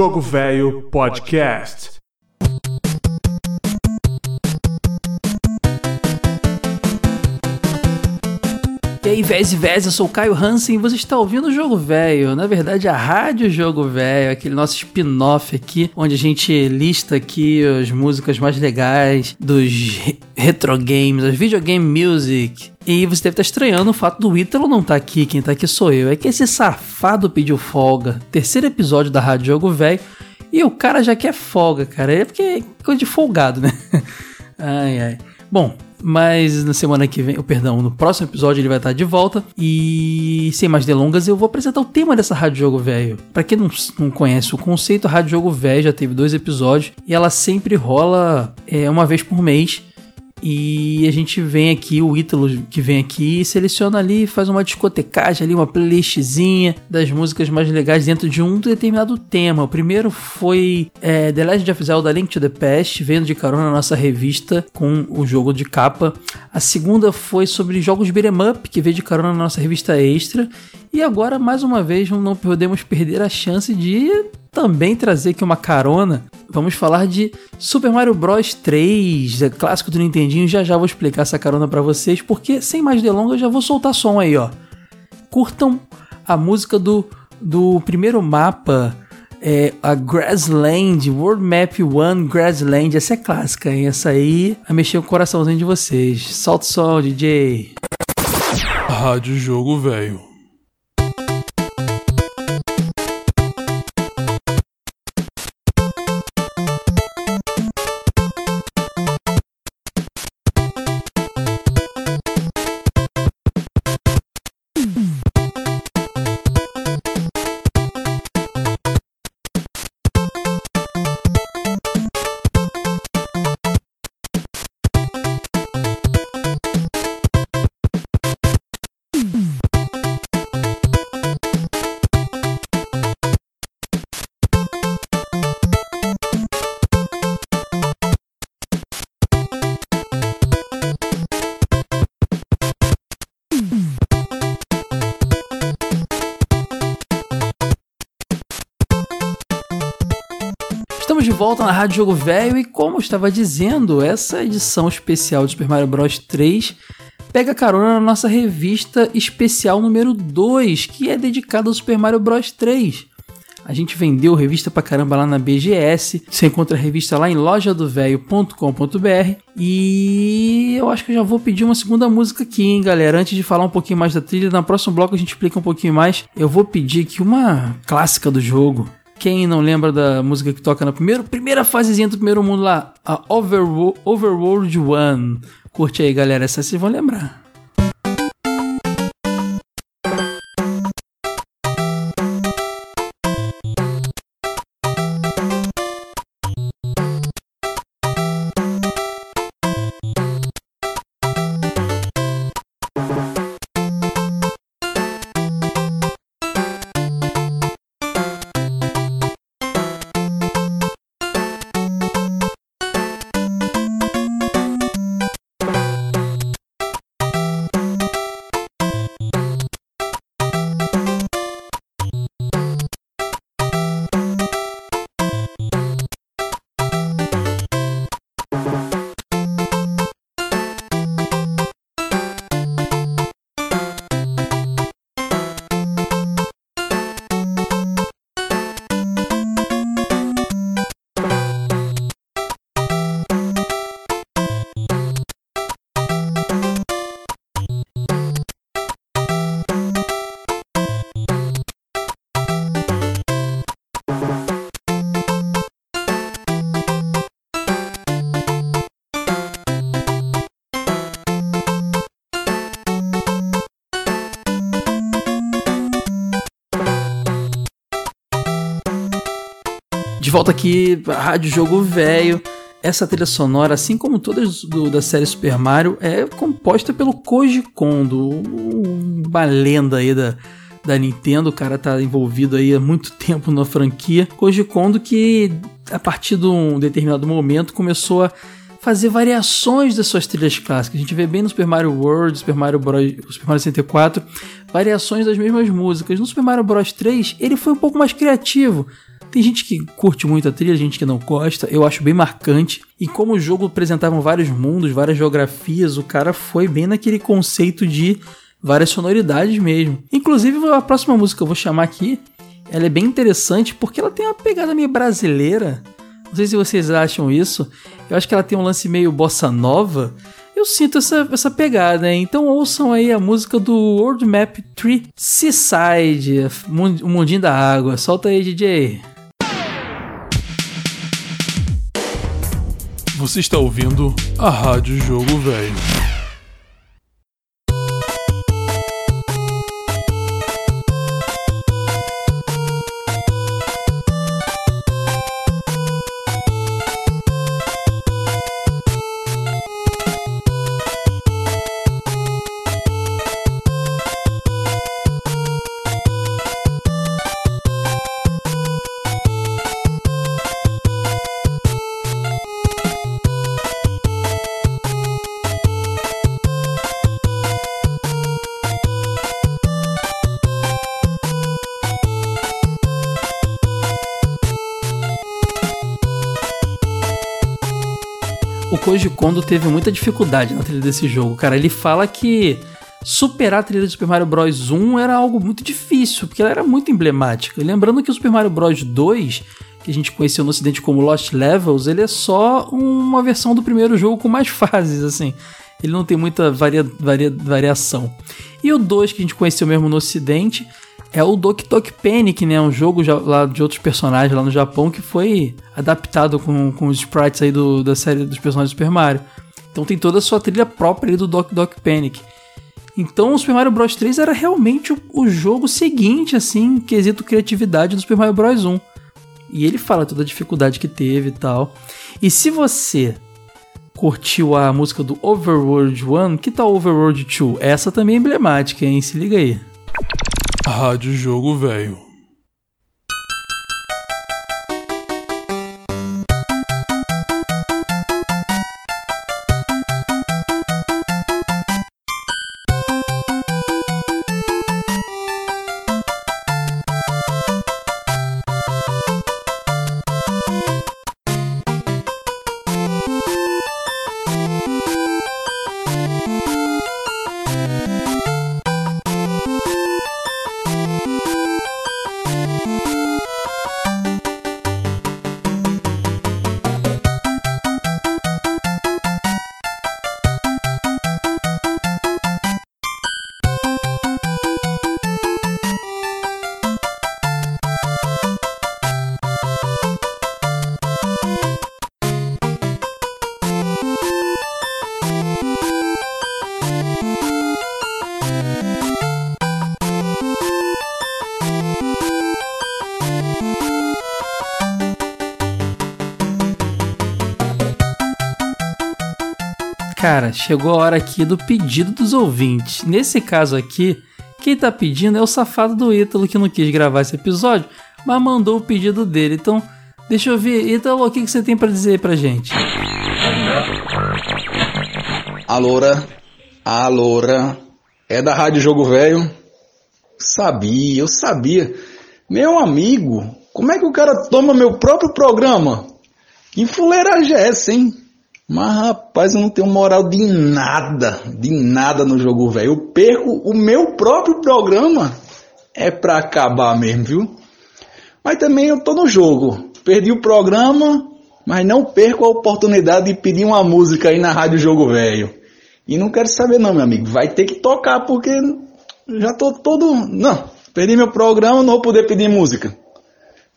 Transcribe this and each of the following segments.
Jogo Velho Podcast. Aí, Vez Vez, eu sou o Caio Hansen e você está ouvindo o Jogo Velho. Na verdade, a Rádio Jogo Velho, aquele nosso spin-off aqui, onde a gente lista aqui as músicas mais legais dos retro games, as videogame music. E você deve estar estranhando o fato do Ítalo não estar tá aqui, quem está aqui sou eu. É que esse safado pediu folga. Terceiro episódio da Rádio Jogo Velho. E o cara já quer folga, cara. É porque é coisa de folgado, né? ai, ai. Bom, mas na semana que vem, oh, perdão, no próximo episódio ele vai estar de volta. E sem mais delongas, eu vou apresentar o tema dessa Rádio Jogo Velho. Para quem não, não conhece o conceito, a Rádio Jogo Velho já teve dois episódios e ela sempre rola é, uma vez por mês. E a gente vem aqui, o Ítalo que vem aqui, seleciona ali, faz uma discotecagem ali, uma playlistzinha das músicas mais legais dentro de um determinado tema. O primeiro foi é, The Legend of Zelda Link to the Past, vendo de carona na nossa revista com o jogo de capa. A segunda foi sobre jogos beat'em up, que veio de carona na nossa revista extra. E agora, mais uma vez, não podemos perder a chance de também trazer aqui uma carona. Vamos falar de Super Mario Bros 3, é clássico do Nintendinho. Já já vou explicar essa carona para vocês, porque sem mais delongas já vou soltar som aí, ó. Curtam a música do, do primeiro mapa, é a Grassland, World Map 1 Grassland. Essa é clássica, hein? Essa aí vai mexer o coraçãozinho de vocês. Solta o som, DJ. Rádio Jogo Velho. Estamos de volta na Rádio Jogo Velho e como eu estava dizendo, essa edição especial de Super Mario Bros 3 pega carona na nossa revista especial número 2, que é dedicada ao Super Mario Bros 3. A gente vendeu revista pra caramba lá na BGS. Você encontra a revista lá em lojadovelho.com.br. E eu acho que eu já vou pedir uma segunda música aqui, hein, galera. Antes de falar um pouquinho mais da trilha, no próximo bloco a gente explica um pouquinho mais. Eu vou pedir aqui uma clássica do jogo. Quem não lembra da música que toca na primeira, primeira fasezinha do primeiro mundo lá, a Overworld, One. Curte aí, galera, essa vocês vão lembrar. De volta aqui, Rádio Jogo Velho. Essa trilha sonora, assim como todas do, da série Super Mario, é composta pelo Koji Kondo, uma lenda aí da, da Nintendo. O cara tá envolvido aí há muito tempo na franquia. Koji Kondo que, a partir de um determinado momento, começou a fazer variações das suas trilhas clássicas. A gente vê bem no Super Mario World, Super Mario Bros, Super Mario 64, variações das mesmas músicas. No Super Mario Bros 3, ele foi um pouco mais criativo Tem gente que curte muito a trilha, gente que não gosta. Eu acho bem marcante. E como o jogo apresentava vários mundos, várias geografias, o cara foi bem naquele conceito de várias sonoridades mesmo. Inclusive, a próxima música que eu vou chamar aqui, ela é bem interessante porque ela tem uma pegada meio brasileira. Não sei se vocês acham isso. Eu acho que ela tem um lance meio bossa nova. Eu sinto essa, essa pegada, hein? Então ouçam aí a música do World Map 3 Seaside, o mundinho da água. Solta aí, DJ. Você está ouvindo a Rádio Jogo Velho. Koji Kondo teve muita dificuldade na trilha desse jogo, cara. Ele fala que superar a trilha do Super Mario Bros 1 era algo muito difícil, porque ela era muito emblemática. Lembrando que o Super Mario Bros 2, que a gente conheceu no ocidente como Lost Levels, ele é só uma versão do primeiro jogo com mais fases, assim. Ele não tem muita varia, varia, variação. E o 2, que a gente conheceu mesmo no ocidente, é o Doki Doki Panic, né? Um jogo já, lá de outros personagens lá no Japão que foi adaptado com, com os sprites aí do, da série dos personagens do Super Mario. Então tem toda a sua trilha própria do Doki Doki Panic. Então o Super Mario Bros 3 era realmente o, o jogo seguinte, assim, quesito criatividade do Super Mario Bros 1. E ele fala toda a dificuldade que teve e tal. E se você curtiu a música do Overworld 1, que tal Overworld 2? Essa também é emblemática, hein? Se liga aí. Rádio Jogo Velho. Cara, chegou a hora aqui do pedido dos ouvintes. Nesse caso aqui, quem tá pedindo é o safado do Ítalo que não quis gravar esse episódio, mas mandou o pedido dele. Então, deixa eu ver, Ítalo, o que, que você tem para dizer pra gente? Aloura, Aloura, é da Rádio Jogo Velho? Sabia, eu sabia. Meu amigo, como é que o cara toma meu próprio programa? Que fuleiragem é essa, hein? Mas rapaz, eu não tenho moral de nada, de nada no jogo velho. Eu perco o meu próprio programa. É pra acabar mesmo, viu? Mas também eu tô no jogo. Perdi o programa, mas não perco a oportunidade de pedir uma música aí na Rádio Jogo Velho. E não quero saber não, meu amigo. Vai ter que tocar porque já tô todo. Não, perdi meu programa, não vou poder pedir música.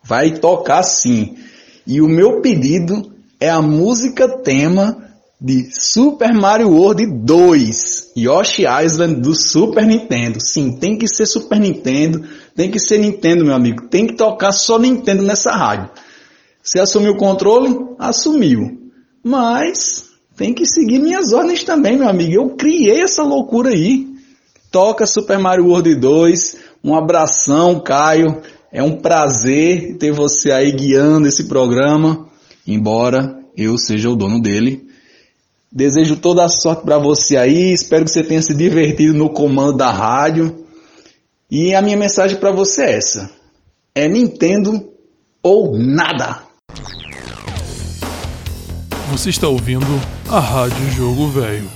Vai tocar sim. E o meu pedido é a música tema de Super Mario World 2, Yoshi Island do Super Nintendo. Sim, tem que ser Super Nintendo, tem que ser Nintendo, meu amigo. Tem que tocar só Nintendo nessa rádio. Você assumiu o controle? Assumiu. Mas tem que seguir minhas ordens também, meu amigo. Eu criei essa loucura aí. Toca Super Mario World 2. Um abração, Caio. É um prazer ter você aí guiando esse programa embora eu seja o dono dele. Desejo toda a sorte para você aí, espero que você tenha se divertido no comando da rádio. E a minha mensagem para você é essa: é Nintendo ou nada. Você está ouvindo a Rádio Jogo Velho.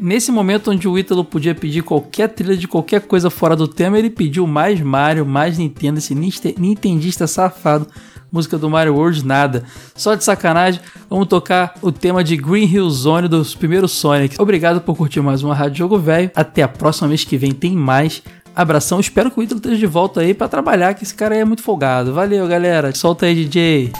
Nesse momento onde o Ítalo podia pedir qualquer trilha de qualquer coisa fora do tema, ele pediu mais Mario, mais Nintendo, esse nintendista safado. Música do Mario World, nada. Só de sacanagem, vamos tocar o tema de Green Hill Zone dos primeiros Sonic. Obrigado por curtir mais uma Rádio Jogo Velho. Até a próxima vez que vem tem mais. Abração, espero que o Ítalo esteja de volta aí para trabalhar, que esse cara aí é muito folgado. Valeu, galera. Solta aí, DJ.